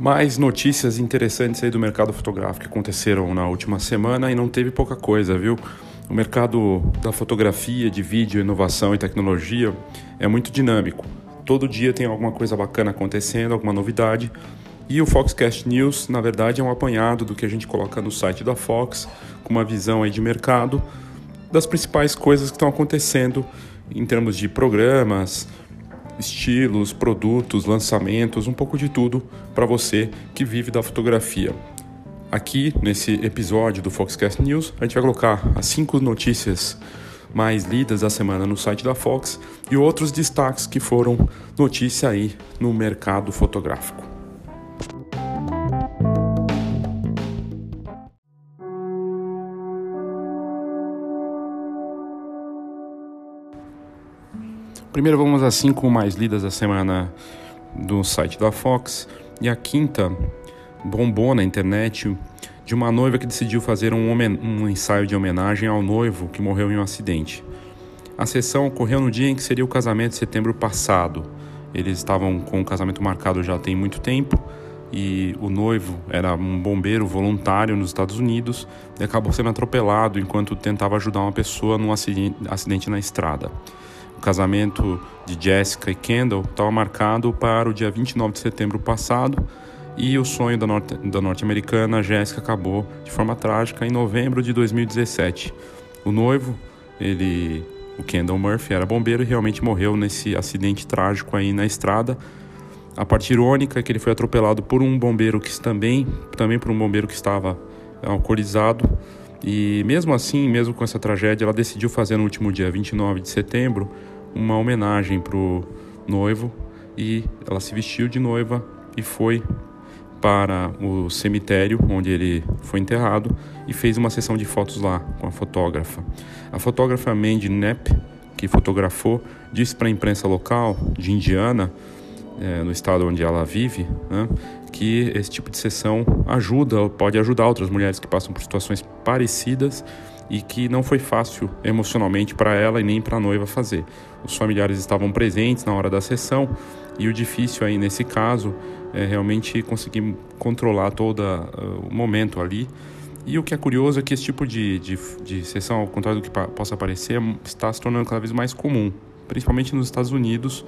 Mais notícias interessantes aí do mercado fotográfico que aconteceram na última semana e não teve pouca coisa, viu? O mercado da fotografia, de vídeo, inovação e tecnologia é muito dinâmico. Todo dia tem alguma coisa bacana acontecendo, alguma novidade. E o Foxcast News, na verdade, é um apanhado do que a gente coloca no site da Fox, com uma visão aí de mercado das principais coisas que estão acontecendo em termos de programas, estilos, produtos, lançamentos, um pouco de tudo para você que vive da fotografia. Aqui nesse episódio do Foxcast News, a gente vai colocar as cinco notícias mais lidas da semana no site da Fox e outros destaques que foram notícia aí no mercado fotográfico. Primeiro vamos às cinco mais lidas da semana do site da Fox. E a quinta bombou na internet de uma noiva que decidiu fazer um, um ensaio de homenagem ao noivo que morreu em um acidente. A sessão ocorreu no dia em que seria o casamento de setembro passado. Eles estavam com o casamento marcado já tem muito tempo e o noivo era um bombeiro voluntário nos Estados Unidos e acabou sendo atropelado enquanto tentava ajudar uma pessoa num acidente na estrada. O casamento de Jessica e Kendall estava marcado para o dia 29 de setembro passado e o sonho da, norte, da norte-americana Jessica acabou de forma trágica em novembro de 2017. O noivo, ele, o Kendall Murphy, era bombeiro e realmente morreu nesse acidente trágico aí na estrada. A parte irônica é que ele foi atropelado por um bombeiro que também, também por um bombeiro que estava alcoolizado. E mesmo assim, mesmo com essa tragédia, ela decidiu fazer no último dia 29 de setembro uma homenagem para o noivo e ela se vestiu de noiva e foi para o cemitério onde ele foi enterrado e fez uma sessão de fotos lá com a fotógrafa. A fotógrafa Mandy Knapp, que fotografou, disse para a imprensa local de Indiana, é, no estado onde ela vive, né, que esse tipo de sessão ajuda, pode ajudar outras mulheres que passam por situações parecidas e que não foi fácil emocionalmente para ela e nem para a noiva fazer. Os familiares estavam presentes na hora da sessão e o difícil aí nesse caso é realmente conseguir controlar todo uh, o momento ali. E o que é curioso é que esse tipo de, de, de sessão, ao contrário do que possa parecer, está se tornando cada vez mais comum, principalmente nos Estados Unidos,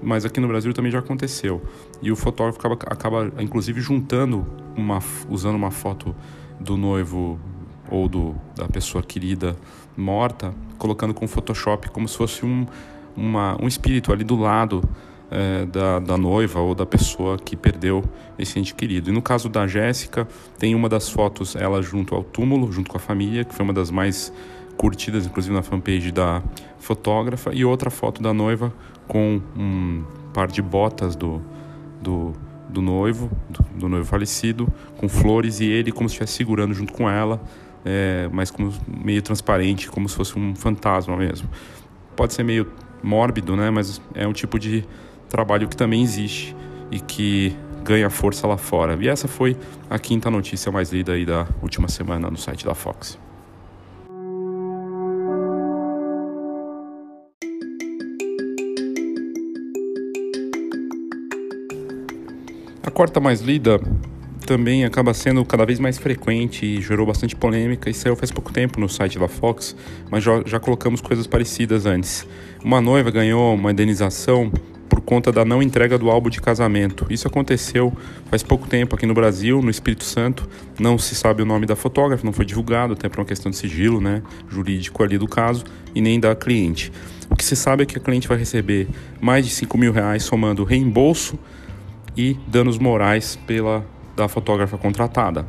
mas aqui no Brasil também já aconteceu. E o fotógrafo acaba, acaba inclusive juntando uma, usando uma foto do noivo ou do, da pessoa querida morta, colocando com Photoshop como se fosse um, uma, um espírito ali do lado é, da, da noiva ou da pessoa que perdeu esse ente querido. E no caso da Jéssica, tem uma das fotos ela junto ao túmulo, junto com a família, que foi uma das mais curtidas, inclusive na fanpage da fotógrafa, e outra foto da noiva com um par de botas do, do, do noivo, do, do noivo falecido, com flores, e ele como se estivesse segurando junto com ela é, mas como meio transparente, como se fosse um fantasma mesmo. Pode ser meio mórbido, né? Mas é um tipo de trabalho que também existe e que ganha força lá fora. E essa foi a quinta notícia mais lida aí da última semana no site da Fox. Quarta mais lida também acaba sendo cada vez mais frequente e gerou bastante polêmica e saiu faz pouco tempo no site da Fox, mas já, já colocamos coisas parecidas antes. Uma noiva ganhou uma indenização por conta da não entrega do álbum de casamento. Isso aconteceu faz pouco tempo aqui no Brasil, no Espírito Santo. Não se sabe o nome da fotógrafa, não foi divulgado, até por uma questão de sigilo né, jurídico ali do caso, e nem da cliente. O que se sabe é que a cliente vai receber mais de 5 mil reais somando reembolso e danos morais pela da fotógrafa contratada.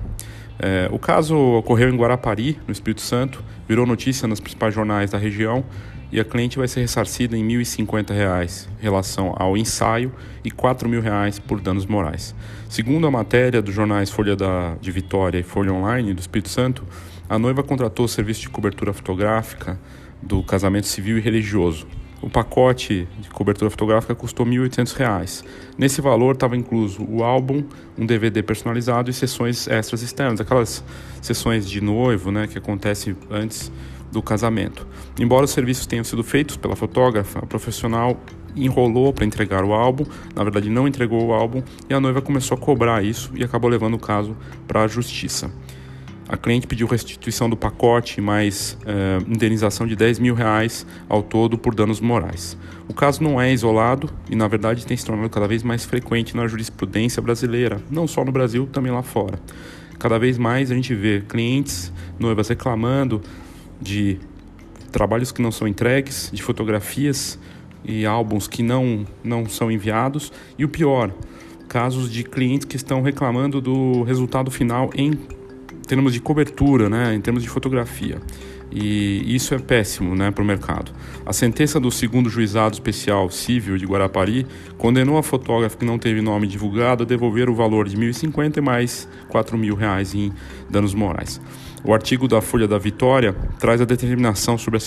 É, o caso ocorreu em Guarapari, no Espírito Santo, virou notícia nos principais jornais da região e a cliente vai ser ressarcida em 1.050 reais em relação ao ensaio e R$ 4.000 por danos morais. Segundo a matéria dos jornais Folha da, de Vitória e Folha Online do Espírito Santo, a noiva contratou o serviço de cobertura fotográfica do casamento civil e religioso. O pacote de cobertura fotográfica custou R$ 1.800. Nesse valor estava incluso o álbum, um DVD personalizado e sessões extras externas, aquelas sessões de noivo né, que acontecem antes do casamento. Embora os serviços tenham sido feitos pela fotógrafa, a profissional enrolou para entregar o álbum, na verdade não entregou o álbum e a noiva começou a cobrar isso e acabou levando o caso para a justiça. A cliente pediu restituição do pacote mais uh, indenização de 10 mil reais ao todo por danos morais. O caso não é isolado e, na verdade, tem se tornado cada vez mais frequente na jurisprudência brasileira, não só no Brasil, também lá fora. Cada vez mais a gente vê clientes, noivas reclamando de trabalhos que não são entregues, de fotografias e álbuns que não, não são enviados, e o pior, casos de clientes que estão reclamando do resultado final em termos de cobertura, né, em termos de fotografia. E isso é péssimo né, para o mercado. A sentença do segundo juizado especial civil de Guarapari condenou a fotógrafa que não teve nome divulgado a devolver o valor de R$ 1.050 e mais R$ 4.000 em danos morais. O artigo da Folha da Vitória traz a determinação sobre a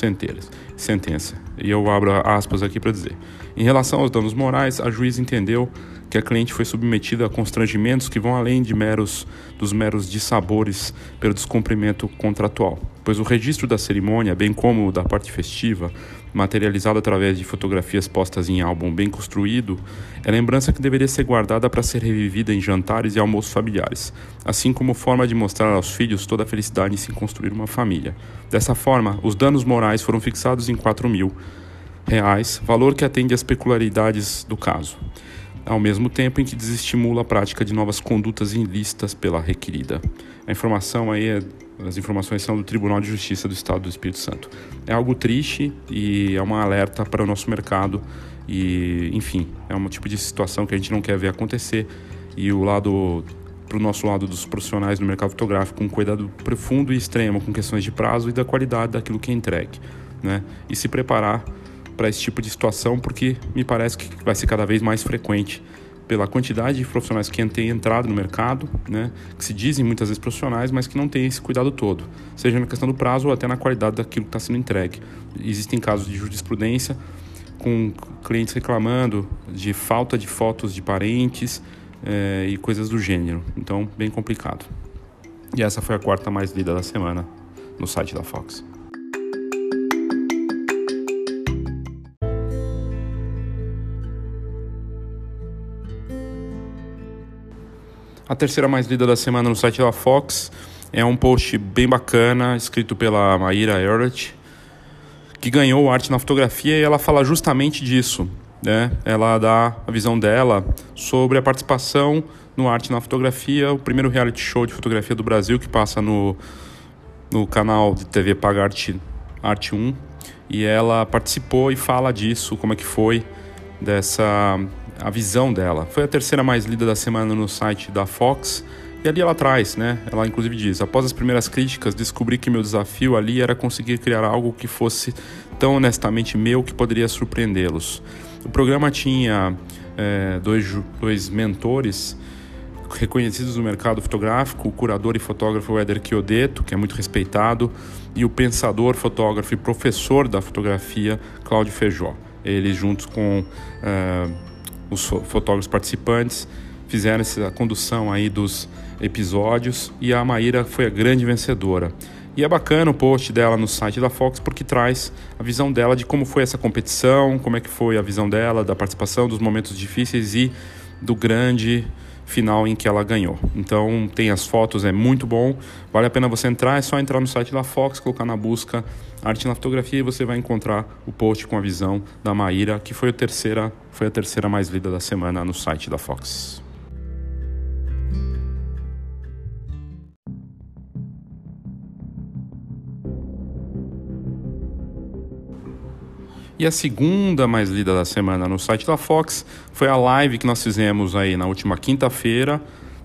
sentença. E eu abro aspas aqui para dizer. Em relação aos danos morais, a juiz entendeu que a cliente foi submetida a constrangimentos que vão além de meros dos meros dissabores pelo descumprimento contratual, pois o registro da cerimônia, bem como da parte festiva, materializado através de fotografias postas em álbum bem construído, é lembrança que deveria ser guardada para ser revivida em jantares e almoços familiares, assim como forma de mostrar aos filhos toda a felicidade em se construir uma família. Dessa forma, os danos morais foram fixados em 4 mil reais, valor que atende às peculiaridades do caso ao mesmo tempo em que desestimula a prática de novas condutas ilícitas pela requerida. A informação aí é, as informações são do Tribunal de Justiça do Estado do Espírito Santo. É algo triste e é uma alerta para o nosso mercado e, enfim, é um tipo de situação que a gente não quer ver acontecer e o lado para o nosso lado dos profissionais do mercado fotográfico com cuidado profundo e extremo com questões de prazo e da qualidade daquilo que é entregue, né? E se preparar para esse tipo de situação, porque me parece que vai ser cada vez mais frequente pela quantidade de profissionais que têm entrado no mercado, né, que se dizem muitas vezes profissionais, mas que não têm esse cuidado todo, seja na questão do prazo ou até na qualidade daquilo que está sendo entregue. Existem casos de jurisprudência com clientes reclamando de falta de fotos de parentes é, e coisas do gênero. Então, bem complicado. E essa foi a quarta mais lida da semana no site da Fox. A terceira mais lida da semana no site da Fox é um post bem bacana, escrito pela Maíra Ehrlich, que ganhou arte na fotografia e ela fala justamente disso. Né? Ela dá a visão dela sobre a participação no Arte na Fotografia, o primeiro reality show de fotografia do Brasil que passa no, no canal de TV Paga Arte, Arte 1. E ela participou e fala disso, como é que foi dessa a visão dela. Foi a terceira mais lida da semana no site da Fox. E ali ela traz, né? Ela inclusive diz: após as primeiras críticas, descobri que meu desafio ali era conseguir criar algo que fosse tão honestamente meu que poderia surpreendê-los. O programa tinha é, dois, dois mentores reconhecidos no mercado fotográfico, o curador e fotógrafo Éder Chiodeto, que é muito respeitado, e o pensador, fotógrafo e professor da fotografia, Cláudio Feijó. Eles juntos com uh, os fotógrafos participantes fizeram essa condução aí dos episódios e a Maíra foi a grande vencedora. E é bacana o post dela no site da Fox porque traz a visão dela de como foi essa competição, como é que foi a visão dela da participação, dos momentos difíceis e do grande final em que ela ganhou. Então tem as fotos, é muito bom, vale a pena você entrar, é só entrar no site da Fox, colocar na busca arte na fotografia e você vai encontrar o post com a visão da Maíra, que foi a terceira, foi a terceira mais lida da semana no site da Fox. E a segunda mais lida da semana no site da Fox foi a live que nós fizemos aí na última quinta-feira,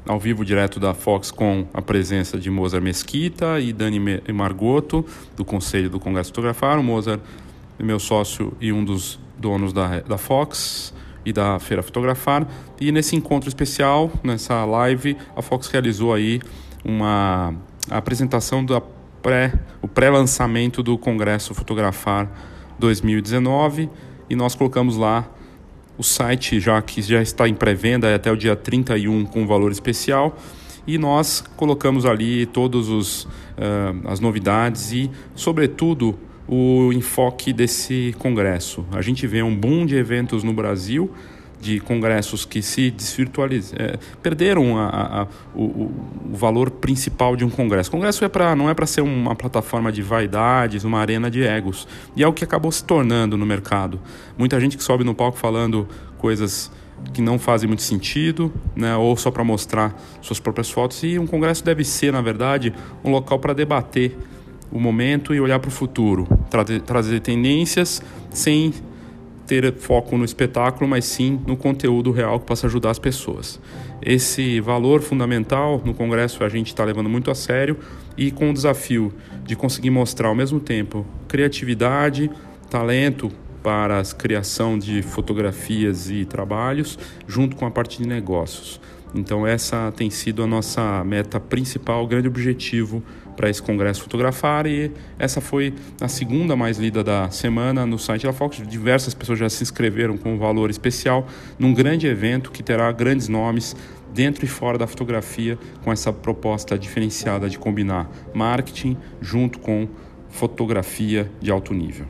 ao vivo direto da Fox com a presença de Mozart Mesquita e Dani Margoto, do Conselho do Congresso Fotografar. O Mozart meu sócio e um dos donos da, da Fox e da Feira Fotografar. E nesse encontro especial, nessa live, a Fox realizou aí uma apresentação da pré, o pré-lançamento do Congresso Fotografar 2019 e nós colocamos lá o site já que já está em pré-venda até o dia 31 com valor especial e nós colocamos ali todas uh, as novidades e, sobretudo, o enfoque desse congresso. A gente vê um boom de eventos no Brasil, de congressos que se desvirtualizaram, é, perderam a, a, a, o, o, valor principal de um congresso. Congresso é pra, não é para ser uma plataforma de vaidades, uma arena de egos. E é o que acabou se tornando no mercado. Muita gente que sobe no palco falando coisas que não fazem muito sentido, né, ou só para mostrar suas próprias fotos. E um congresso deve ser, na verdade, um local para debater o momento e olhar para o futuro, trazer, trazer tendências sem ter foco no espetáculo, mas sim no conteúdo real que possa ajudar as pessoas. Esse valor fundamental no Congresso a gente está levando muito a sério e com o desafio de conseguir mostrar ao mesmo tempo criatividade, talento para a criação de fotografias e trabalhos, junto com a parte de negócios. Então, essa tem sido a nossa meta principal, grande objetivo para esse congresso fotografar e essa foi a segunda mais lida da semana no site da Fox. Diversas pessoas já se inscreveram com um valor especial num grande evento que terá grandes nomes dentro e fora da fotografia com essa proposta diferenciada de combinar marketing junto com fotografia de alto nível.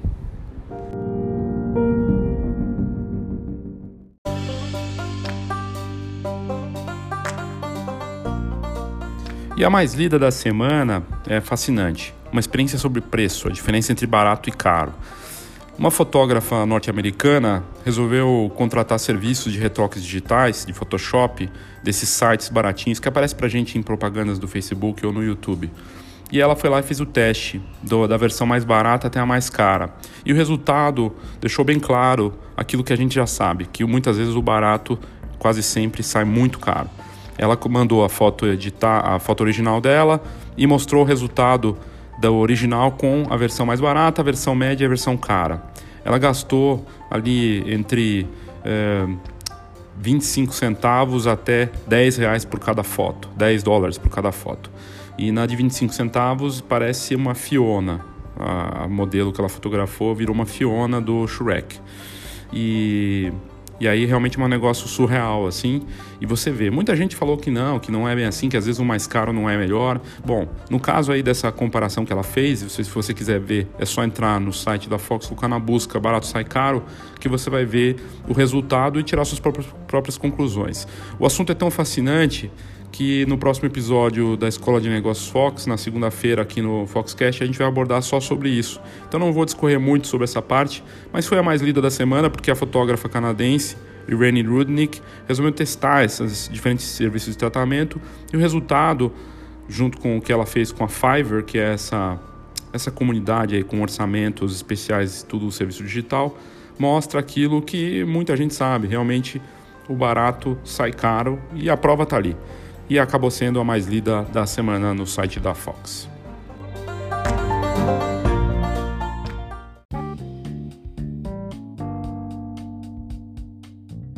E a mais lida da semana é fascinante. Uma experiência sobre preço, a diferença entre barato e caro. Uma fotógrafa norte-americana resolveu contratar serviços de retoques digitais, de Photoshop, desses sites baratinhos que aparecem pra gente em propagandas do Facebook ou no YouTube. E ela foi lá e fez o teste do, da versão mais barata até a mais cara. E o resultado deixou bem claro aquilo que a gente já sabe, que muitas vezes o barato quase sempre sai muito caro. Ela mandou a foto editar, a foto original dela e mostrou o resultado da original com a versão mais barata, a versão média e a versão cara. Ela gastou ali entre é, eh, 25 centavos até 10 reais por cada foto, 10 dólares por cada foto. E na de 25 centavos parece uma Fiona. A, modelo que ela fotografou virou uma Fiona do Shrek. E e aí realmente é um negócio surreal, assim. E você vê, muita gente falou que não, que não é bem assim, que às vezes o mais caro não é melhor. Bom, no caso aí dessa comparação que ela fez, se você quiser ver, é só entrar no site da Fox, colocar na busca barato sai caro, que você vai ver o resultado e tirar suas próprias, próprias conclusões. O assunto é tão fascinante que no próximo episódio da Escola de Negócios Fox, na segunda-feira aqui no Foxcast, a gente vai abordar só sobre isso. Então não vou discorrer muito sobre essa parte, mas foi a mais lida da semana porque a fotógrafa canadense Irene Rudnick resolveu testar esses diferentes serviços de tratamento e o resultado, junto com o que ela fez com a Fiverr, que é essa, essa comunidade aí com orçamentos especiais tudo o serviço digital, mostra aquilo que muita gente sabe, realmente o barato sai caro e a prova está ali e acabou sendo a mais lida da semana no site da Fox.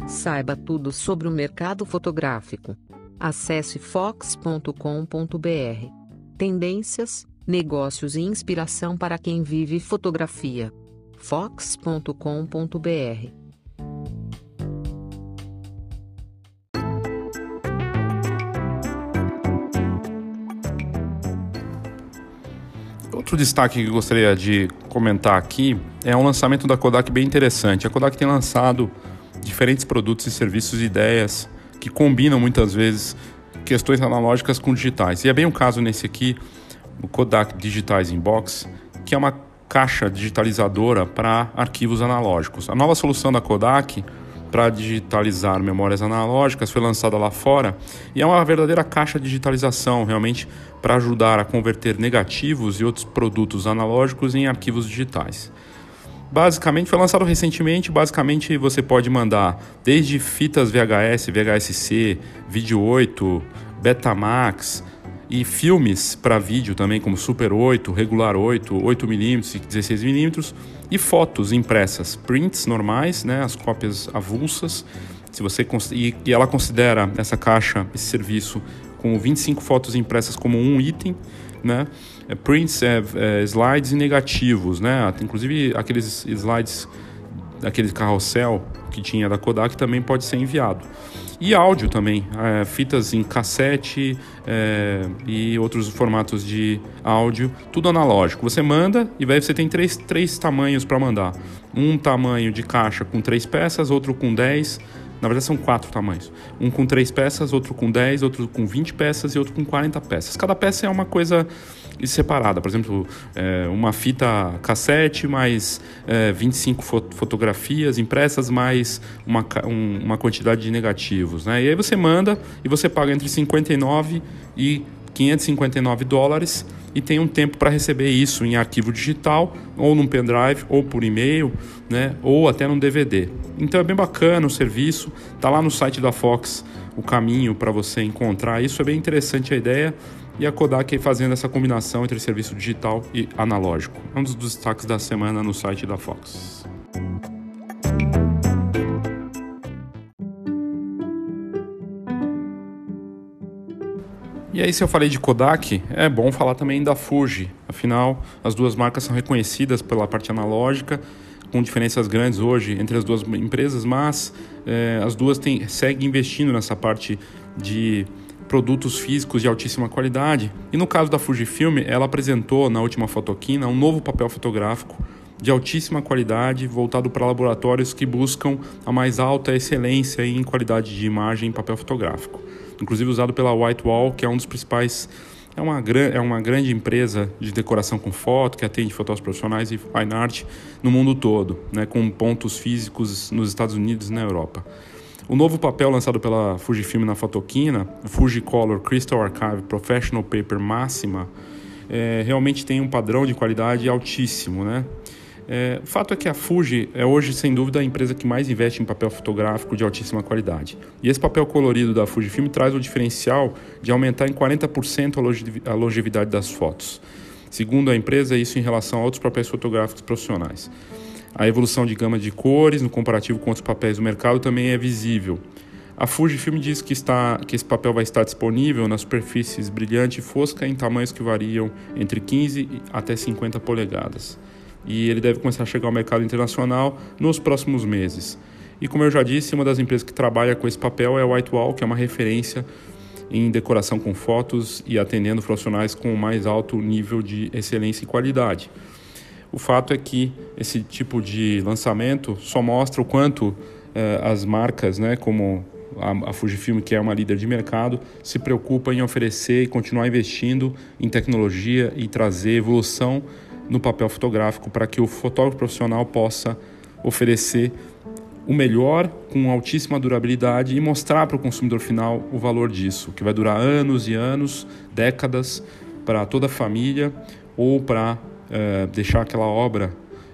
Saiba tudo sobre o mercado fotográfico. Acesse fox.com.br. Tendências, negócios e inspiração para quem vive fotografia. fox.com.br Outro destaque que eu gostaria de comentar aqui é um lançamento da Kodak bem interessante. A Kodak tem lançado diferentes produtos e serviços e ideias que combinam muitas vezes questões analógicas com digitais. E é bem o caso nesse aqui, o Kodak Digitize Inbox, que é uma caixa digitalizadora para arquivos analógicos. A nova solução da Kodak para digitalizar memórias analógicas foi lançada lá fora. E é uma verdadeira caixa de digitalização, realmente para ajudar a converter negativos e outros produtos analógicos em arquivos digitais. Basicamente foi lançado recentemente, basicamente você pode mandar desde fitas VHS, VHS-C, Vídeo 8, Betamax, e filmes para vídeo também, como Super 8, Regular 8, 8mm e 16mm, e fotos impressas, prints normais, né, as cópias avulsas. Se você e, ela considera essa caixa, esse serviço, com 25 fotos impressas como um item, né? É, prints, é, é, slides e negativos, né? Inclusive aqueles slides, aquele carrossel que tinha da Kodak também pode ser enviado. E áudio também, é, fitas em cassete é, e outros formatos de áudio, tudo analógico. Você manda e aí você tem três, três tamanhos para mandar. Um tamanho de caixa com três peças, outro com dez. Na verdade, são quatro tamanhos. Um com três peças, outro com dez, outro com vinte peças e outro com quarenta peças. Cada peça é uma coisa separada. Por exemplo, é, uma fita cassete mais é, 25 fot fotografias impressas mais uma, um, uma quantidade de negativos. Né? E aí você manda e você paga entre 59 e 559 dólares e tem um tempo para receber isso em arquivo digital, ou num pendrive, ou por e-mail, né, ou até num DVD. Então é bem bacana o serviço, tá lá no site da Fox o caminho para você encontrar isso, é bem interessante a ideia e a Kodak fazendo essa combinação entre serviço digital e analógico. É um dos destaques da semana no site da Fox. E aí, se eu falei de Kodak, é bom falar também da Fuji. Afinal, as duas marcas são reconhecidas pela parte analógica, com diferenças grandes hoje entre as duas empresas, mas é, as duas seguem investindo nessa parte de produtos físicos de altíssima qualidade. E no caso da Fujifilm, ela apresentou na última fotoquina um novo papel fotográfico de altíssima qualidade, voltado para laboratórios que buscam a mais alta excelência em qualidade de imagem em papel fotográfico. Inclusive usado pela Whitewall, que é um dos principais é uma, é uma grande empresa de decoração com foto, que atende fotógrafos profissionais e fine art no mundo todo, né, com pontos físicos nos Estados Unidos e na Europa. O novo papel lançado pela Fujifilm na Fotoquina, o Fujicolor Crystal Archive Professional Paper Máxima, é, realmente tem um padrão de qualidade altíssimo, né? É, o fato é que a Fuji é hoje, sem dúvida, a empresa que mais investe em papel fotográfico de altíssima qualidade. E esse papel colorido da Fujifilm traz o diferencial de aumentar em 40% a longevidade das fotos. Segundo a empresa, isso em relação a outros papéis fotográficos profissionais. A evolução de gama de cores no comparativo com outros papéis do mercado também é visível. A Fujifilm diz que, está, que esse papel vai estar disponível nas superfícies brilhante e fosca em tamanhos que variam entre 15 até 50 polegadas. E ele deve começar a chegar ao mercado internacional nos próximos meses. E como eu já disse, uma das empresas que trabalha com esse papel é a Whitewall, que é uma referência em decoração com fotos e atendendo profissionais com o mais alto nível de excelência e qualidade. O fato é que esse tipo de lançamento só mostra o quanto eh, as marcas, né, como a, a Fujifilm, que é uma líder de mercado, se preocupa em oferecer e continuar investindo em tecnologia e trazer evolução no papel fotográfico para que o fotógrafo profissional possa oferecer o melhor com altíssima durabilidade e mostrar para o consumidor final o valor disso, que vai durar anos e anos, décadas para toda a família ou para é, deixar aquela obra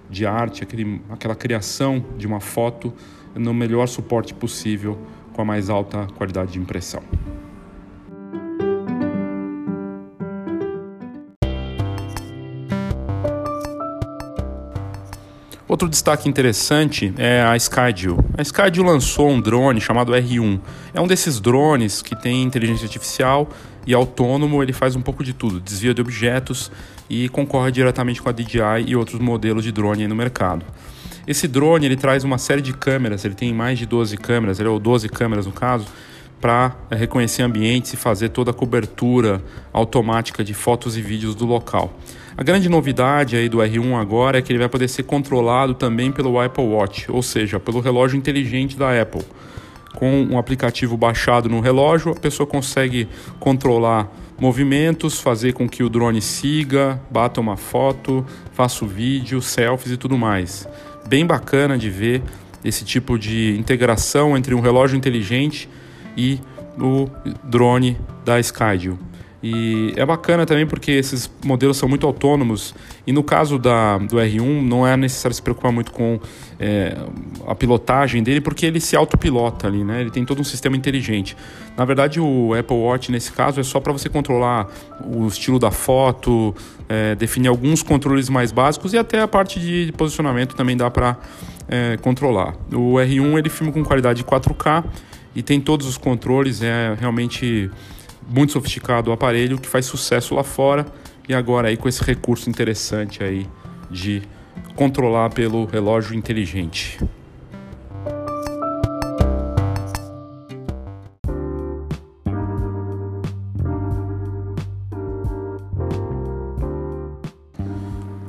de arte, aquele, aquela criação de uma foto no melhor suporte possível, com a mais alta qualidade de impressão. Outro destaque interessante é a Skydio. A Skydio lançou um drone chamado R1. É um desses drones que tem inteligência artificial e autônomo, ele faz um pouco de tudo, desvia de objetos e concorre diretamente com a DJI e outros modelos de drone no mercado. Esse drone ele traz uma série de câmeras, ele tem mais de 12 câmeras, ou 12 câmeras no caso, para é, reconhecer ambientes e fazer toda a cobertura automática de fotos e vídeos do local. A grande novidade aí do R1 agora é que ele vai poder ser controlado também pelo Apple Watch, ou seja, pelo relógio inteligente da Apple. Com um aplicativo baixado no relógio, a pessoa consegue controlar movimentos, fazer com que o drone siga, bata uma foto, faça o vídeo, selfies e tudo mais. Bem bacana de ver esse tipo de integração entre um relógio inteligente e o drone da Skydio. E é bacana também porque esses modelos são muito autônomos e no caso da, do R1 não é necessário se preocupar muito com é, a pilotagem dele porque ele se autopilota ali, né? Ele tem todo um sistema inteligente. Na verdade o Apple Watch nesse caso é só para você controlar o estilo da foto, é, definir alguns controles mais básicos e até a parte de posicionamento também dá para é, controlar. O R1 ele filma com qualidade 4K e tem todos os controles, é realmente muito sofisticado o aparelho que faz sucesso lá fora e agora aí com esse recurso interessante aí de controlar pelo relógio inteligente.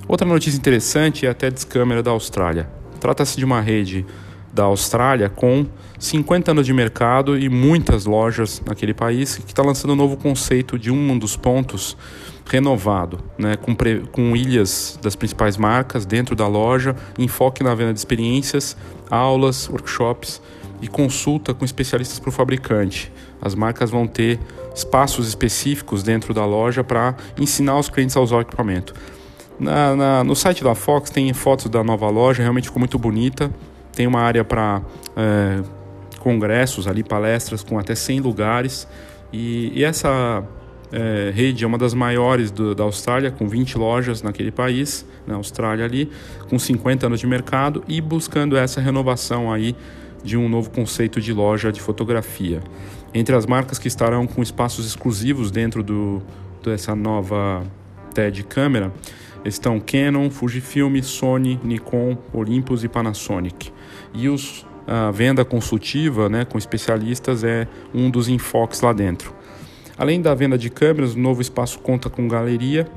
Outra notícia interessante é a TEDx Câmera da Austrália. Trata-se de uma rede da Austrália com 50 anos de mercado e muitas lojas naquele país que está lançando um novo conceito de um dos pontos renovado, né, com, pre, com ilhas das principais marcas dentro da loja, enfoque na venda de experiências, aulas, workshops e consulta com especialistas para o fabricante. As marcas vão ter espaços específicos dentro da loja para ensinar os clientes a usar o equipamento. Na, na, no site da Fox tem fotos da nova loja, realmente ficou muito bonita tem uma área para é, congressos ali, palestras com até 100 lugares. E, e essa é, rede é uma das maiores do, da Austrália, com 20 lojas naquele país, na Austrália ali, com 50 anos de mercado e buscando essa renovação aí de um novo conceito de loja de fotografia. Entre as marcas que estarão com espaços exclusivos dentro do, dessa nova TED câmera estão Canon, Fujifilm, Sony, Nikon, Olympus e Panasonic. E os, a venda consultiva né, com especialistas é um dos enfoques lá dentro. Além da venda de câmeras, o novo espaço conta com galeria,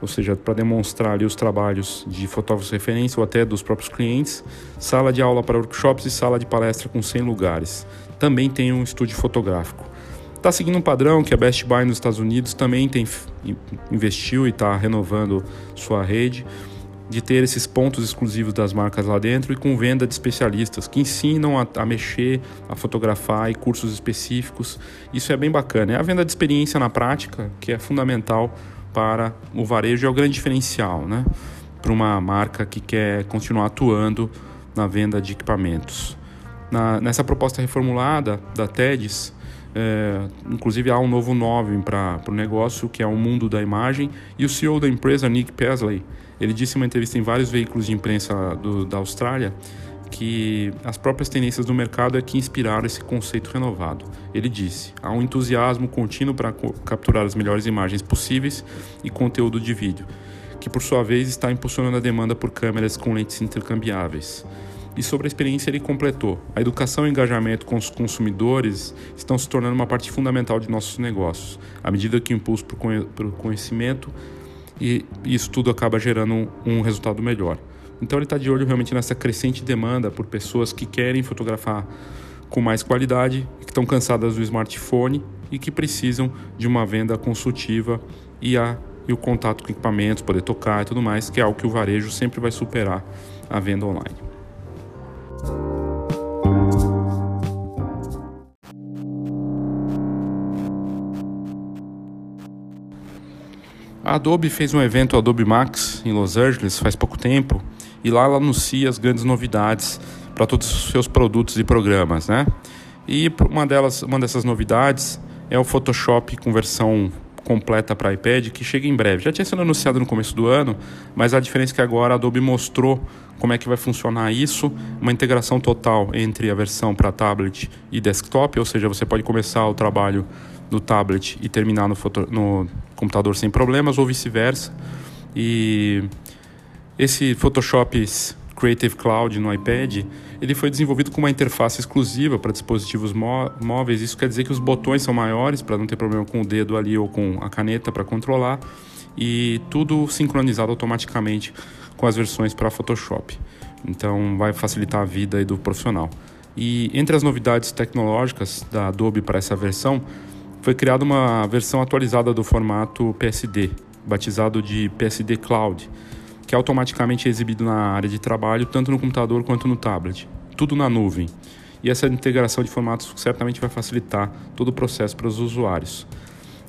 ou seja, para demonstrar ali os trabalhos de fotógrafos referência ou até dos próprios clientes, sala de aula para workshops e sala de palestra com 100 lugares. Também tem um estúdio fotográfico. Está seguindo um padrão que a Best Buy nos Estados Unidos também tem investiu e está renovando sua rede de ter esses pontos exclusivos das marcas lá dentro e com venda de especialistas que ensinam a, a, mexer, a fotografar e cursos específicos. Isso é bem bacana. É a venda de experiência na prática que é fundamental para o varejo, é o grande diferencial, né? Para uma marca que quer continuar atuando na venda de equipamentos. Na, nessa proposta reformulada da TEDS, é, inclusive há um novo nome para o negócio, que é o mundo da imagem, e o CEO da empresa, Nick Pesley, ele disse em uma entrevista em vários veículos de imprensa do, da Austrália que as próprias tendências do mercado é que inspiraram esse conceito renovado. Ele disse: há um entusiasmo contínuo para capturar as melhores imagens possíveis e conteúdo de vídeo, que por sua vez está impulsionando a demanda por câmeras com lentes intercambiáveis. E sobre a experiência, ele completou: a educação e engajamento com os consumidores estão se tornando uma parte fundamental de nossos negócios, à medida que o impulso o conhecimento e isso tudo acaba gerando um, resultado melhor. Então ele está de olho realmente nessa crescente demanda por pessoas que querem fotografar com mais qualidade, que estão cansadas do smartphone e que precisam de uma venda consultiva e, a, e o contato com equipamentos, poder tocar e tudo mais, que é algo que o varejo sempre vai superar a venda online. A Adobe fez um evento Adobe Max em Los Angeles faz pouco tempo e lá ela anuncia as grandes novidades para todos os seus produtos e programas, né? E uma delas, uma dessas novidades é o Photoshop com versão completa para iPad que chega em breve. Já tinha sido anunciado no começo do ano, mas a diferença é que agora a Adobe mostrou como é que vai funcionar isso, uma integração total entre a versão para tablet e desktop, ou seja, você pode começar o trabalho no tablet e terminar no, foto, no computador sem problemas ou vice-versa. E esse Photoshop Creative Cloud no iPad, ele foi desenvolvido com uma interface exclusiva para dispositivos móveis. Isso quer dizer que os botões são maiores para não ter problema com o dedo ali ou com a caneta para controlar e tudo sincronizado automaticamente com as versões para Photoshop. Então vai facilitar a vida do profissional. E entre as novidades tecnológicas da Adobe para essa versão, foi criada uma versão atualizada do formato PSD, batizado de PSD Cloud, que é automaticamente exibido na área de trabalho, tanto no computador quanto no tablet, tudo na nuvem. E essa integração de formatos certamente vai facilitar todo o processo para os usuários.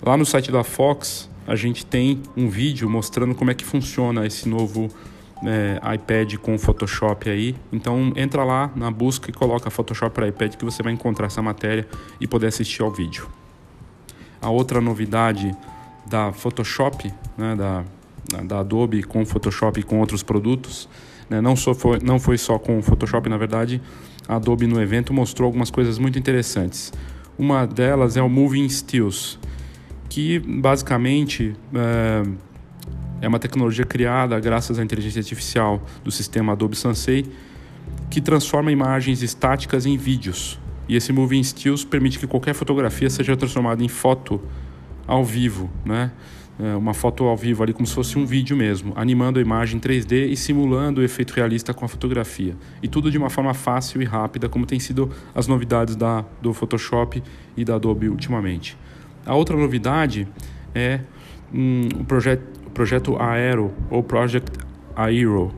Lá no site da Fox, a gente tem um vídeo mostrando como é que funciona esse novo é, iPad com Photoshop aí. Então entra lá na busca e coloca Photoshop para iPad que você vai encontrar essa matéria e poder assistir ao vídeo. A outra novidade da Photoshop, né, da, da Adobe com Photoshop e com outros produtos, né, não, só foi, não foi só com Photoshop, na verdade, a Adobe no evento mostrou algumas coisas muito interessantes. Uma delas é o Moving Stills, que basicamente é, é uma tecnologia criada graças à inteligência artificial do sistema Adobe Sensei, que transforma imagens estáticas em vídeos. E esse Moving Stills permite que qualquer fotografia seja transformada em foto ao vivo, né? É, uma foto ao vivo ali como se fosse um vídeo mesmo, animando a imagem 3D e simulando o efeito realista com a fotografia. E tudo de uma forma fácil e rápida, como tem sido as novidades da, do Photoshop e da Adobe ultimamente. A outra novidade é um, o o projeto Aero ou Project Aero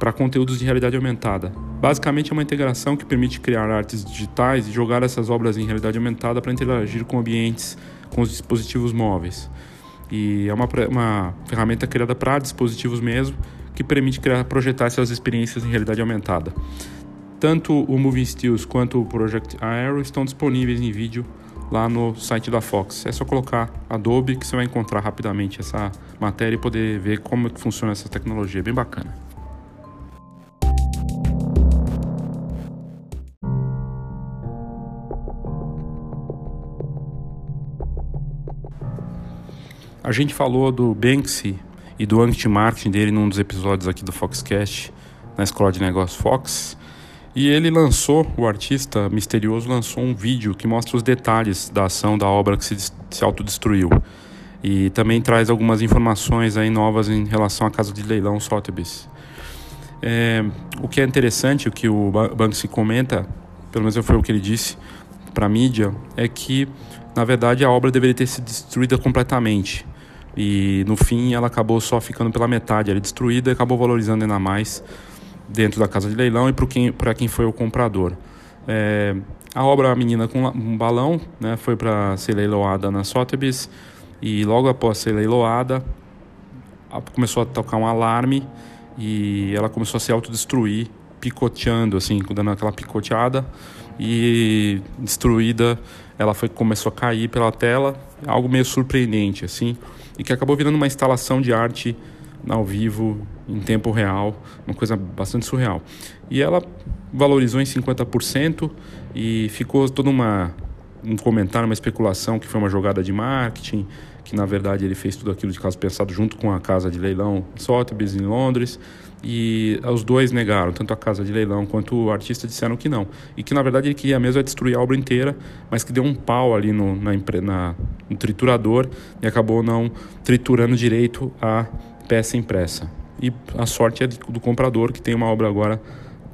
para conteúdos de realidade aumentada. Basicamente é uma integração que permite criar artes digitais e jogar essas obras em realidade aumentada para interagir com ambientes, com os dispositivos móveis. E é uma, uma ferramenta criada para dispositivos mesmo, que permite criar, projetar essas experiências em realidade aumentada. Tanto o Moving Stills quanto o Project Aero estão disponíveis em vídeo lá no site da Fox. É só colocar Adobe que você vai encontrar rapidamente essa matéria e poder ver como é funciona essa tecnologia. Bem bacana. A gente falou do Banksy e do anti-marketing dele num dos episódios aqui do Foxcast, na Escola de Negócios Fox. E ele lançou, o artista misterioso lançou um vídeo que mostra os detalhes da ação da obra que se, se autodestruiu. E também traz algumas informações aí novas em relação à casa de leilão Sotheby's. É, o que é interessante, o que o Banksy comenta, pelo menos foi o que ele disse para a mídia, é que na verdade a obra deveria ter sido destruída completamente. E no fim ela acabou só ficando pela metade, ela destruída e acabou valorizando ainda mais dentro da casa de leilão e para quem, quem foi o comprador. É, a obra A Menina com um Balão né, foi para ser leiloada na Sotheby's e logo após ser leiloada começou a tocar um alarme e ela começou a se autodestruir, picoteando, assim, dando aquela picoteada e destruída, ela foi começou a cair pela tela, algo meio surpreendente, assim e que acabou virando uma instalação de arte ao vivo, em tempo real, uma coisa bastante surreal. E ela valorizou em 50% e ficou toda uma um comentário, uma especulação que foi uma jogada de marketing, que na verdade ele fez tudo aquilo de caso pensado junto com a casa de leilão Sotheby's em Londres e os dois negaram, tanto a casa de leilão quanto o artista disseram que não. E que na verdade ele queria mesmo é destruir a obra inteira, mas que deu um pau ali no, na, na, no triturador e acabou não triturando direito a peça impressa. E a sorte é do comprador, que tem uma obra agora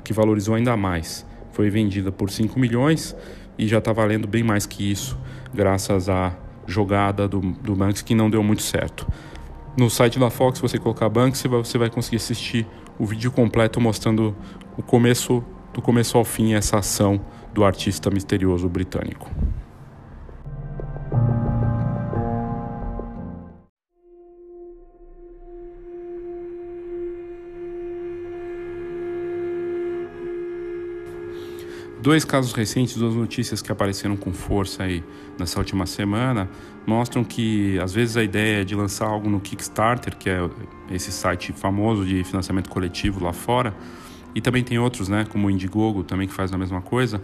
que valorizou ainda mais. Foi vendida por 5 milhões e já está valendo bem mais que isso, graças à jogada do, do Banks que não deu muito certo. No site da Fox, você colocar Banks, você vai conseguir assistir o vídeo completo mostrando o começo do começo ao fim essa ação do artista misterioso britânico. Dois casos recentes, duas notícias que apareceram com força aí nessa última semana, mostram que às vezes a ideia de lançar algo no Kickstarter, que é esse site famoso de financiamento coletivo lá fora, e também tem outros, né, como o Indiegogo também que faz a mesma coisa.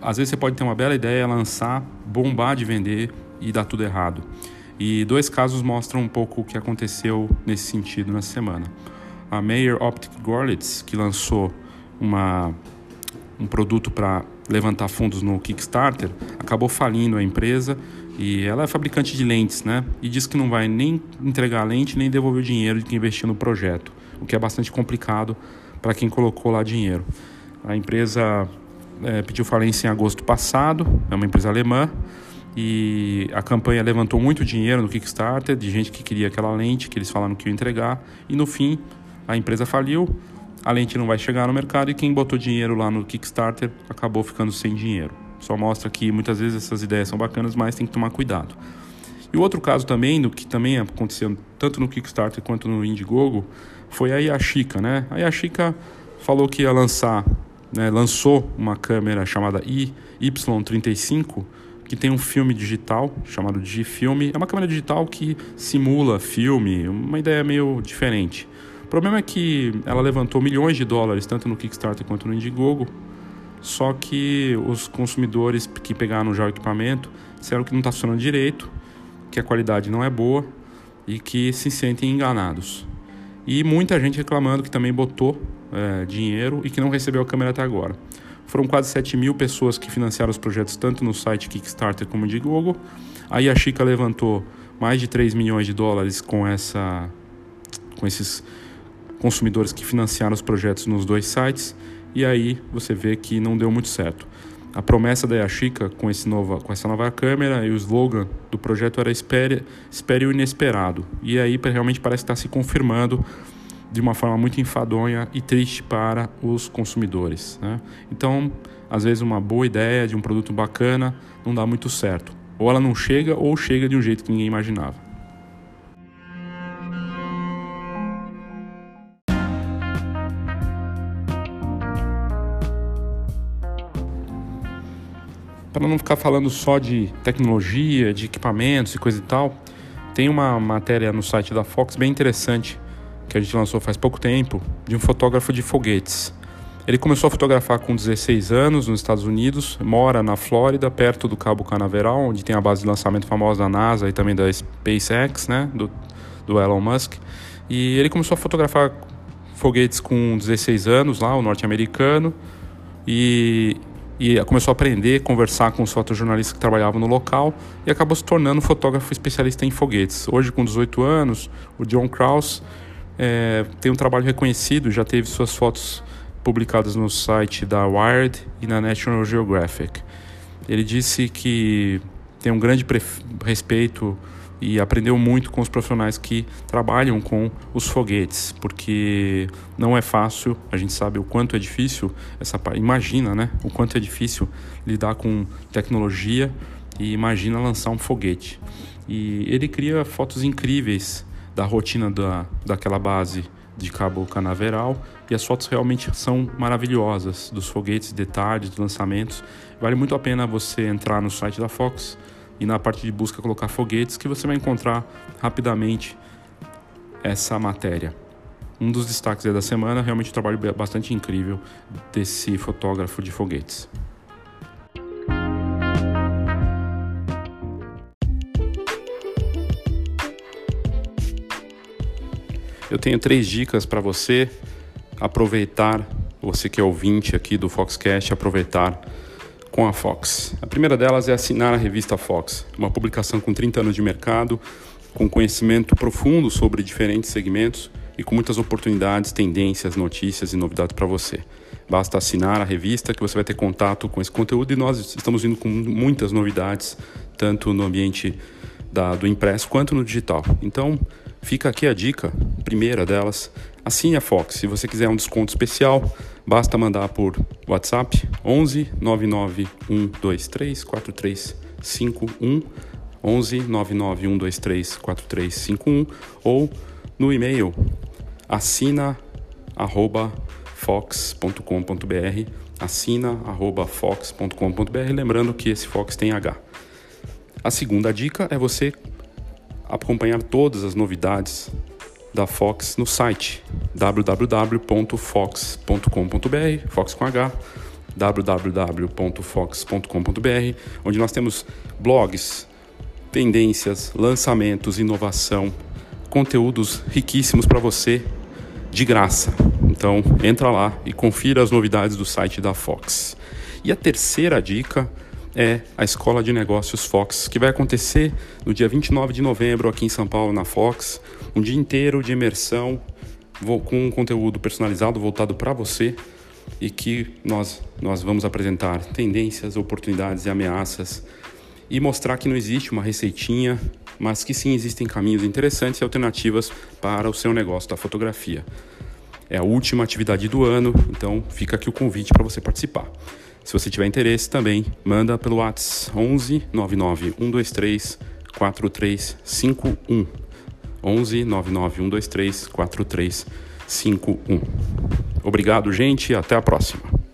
Às vezes você pode ter uma bela ideia, lançar, bombar de vender e dar tudo errado. E dois casos mostram um pouco o que aconteceu nesse sentido na semana. A Mayer Optic Gorlitz, que lançou uma um produto para levantar fundos no Kickstarter, acabou falindo a empresa e ela é fabricante de lentes, né? E diz que não vai nem entregar a lente nem devolver o dinheiro de quem investiu no projeto, o que é bastante complicado para quem colocou lá dinheiro. A empresa é, pediu falência em agosto passado, é uma empresa alemã e a campanha levantou muito dinheiro no Kickstarter de gente que queria aquela lente que eles falaram que ia entregar e no fim a empresa faliu a lente não vai chegar no mercado e quem botou dinheiro lá no Kickstarter acabou ficando sem dinheiro. Só mostra que muitas vezes essas ideias são bacanas, mas tem que tomar cuidado. E o outro caso também, do que também aconteceu tanto no Kickstarter quanto no Indiegogo, foi a Yashica, né? A Yashica falou que ia lançar, né, lançou uma câmera chamada Y35, que tem um filme digital chamado Digifilme. É uma câmera digital que simula filme, uma ideia meio diferente. O problema é que ela levantou milhões de dólares, tanto no Kickstarter quanto no Indiegogo, só que os consumidores que pegaram já o equipamento disseram que não está funcionando direito, que a qualidade não é boa e que se sentem enganados. E muita gente reclamando que também botou é, dinheiro e que não recebeu a câmera até agora. Foram quase 7 mil pessoas que financiaram os projetos tanto no site Kickstarter como de Google. Aí a Chica levantou mais de 3 milhões de dólares com, essa, com esses consumidores que financiaram os projetos nos dois sites. E aí você vê que não deu muito certo. A promessa da Yashica com, esse nova, com essa nova câmera e o slogan do projeto era espere, espere o inesperado. E aí realmente parece estar se confirmando de uma forma muito enfadonha e triste para os consumidores. Né? Então, às vezes, uma boa ideia de um produto bacana não dá muito certo. Ou ela não chega, ou chega de um jeito que ninguém imaginava. Para não ficar falando só de tecnologia, de equipamentos e coisa e tal, tem uma matéria no site da Fox bem interessante que a gente lançou faz pouco tempo, de um fotógrafo de foguetes. Ele começou a fotografar com 16 anos nos Estados Unidos, mora na Flórida, perto do Cabo Canaveral, onde tem a base de lançamento famosa da NASA e também da SpaceX, né, do, do Elon Musk. E ele começou a fotografar foguetes com 16 anos lá, o norte-americano, e, e começou a aprender, conversar com os fotojornalistas que trabalhavam no local e acabou se tornando fotógrafo especialista em foguetes. Hoje, com 18 anos, o John Krause é, tem um trabalho reconhecido, já teve suas fotos publicadas no site da Wired e na National Geographic. Ele disse que tem um grande respeito e aprendeu muito com os profissionais que trabalham com os foguetes, porque não é fácil, a gente sabe o quanto é difícil essa imagina, né, o quanto é difícil lidar com tecnologia e imagina lançar um foguete. E ele cria fotos incríveis da rotina da, daquela base de Cabo Canaveral e as fotos realmente são maravilhosas dos foguetes, detalhes, dos lançamentos. Vale muito a pena você entrar no site da Fox e na parte de busca colocar foguetes que você vai encontrar rapidamente essa matéria. Um dos destaques da semana, realmente um trabalho bastante incrível desse fotógrafo de foguetes. Eu tenho três dicas para você aproveitar, você que é ouvinte aqui do Foxcast, aproveitar com a Fox. A primeira delas é assinar a revista Fox, uma publicação com 30 anos de mercado, com conhecimento profundo sobre diferentes segmentos e com muitas oportunidades, tendências, notícias e novidades para você. Basta assinar a revista que você vai ter contato com esse conteúdo e nós estamos vindo com muitas novidades, tanto no ambiente da, do impresso quanto no digital. Então, Fica aqui a dica, primeira delas, assine a Fox. Se você quiser um desconto especial, basta mandar por WhatsApp 11 99 123 4351 11 99 123 4351 ou no e-mail assina arroba fox.com.br assina arroba fox.com.br lembrando que esse Fox tem H. A segunda dica é você acompanhar todas as novidades da Fox no site www.fox.com.br, Fox com H, www.fox.com.br, onde nós temos blogs, tendências, lançamentos, inovação, conteúdos riquíssimos para você de graça. Então, entra lá e confira as novidades do site da Fox. E a terceira dica é a Escola de Negócios Fox, que vai acontecer no dia 29 de novembro aqui em São Paulo, na Fox. Um dia inteiro de imersão com um conteúdo personalizado voltado para você e que nós, nós vamos apresentar tendências, oportunidades e ameaças e mostrar que não existe uma receitinha, mas que sim existem caminhos interessantes e alternativas para o seu negócio da fotografia. É a última atividade do ano, então fica aqui o convite para você participar. Se você tiver interesse também, manda pelo WhatsApp 11 99 123 4351. 11 99 123 4351. Obrigado, gente, e até a próxima.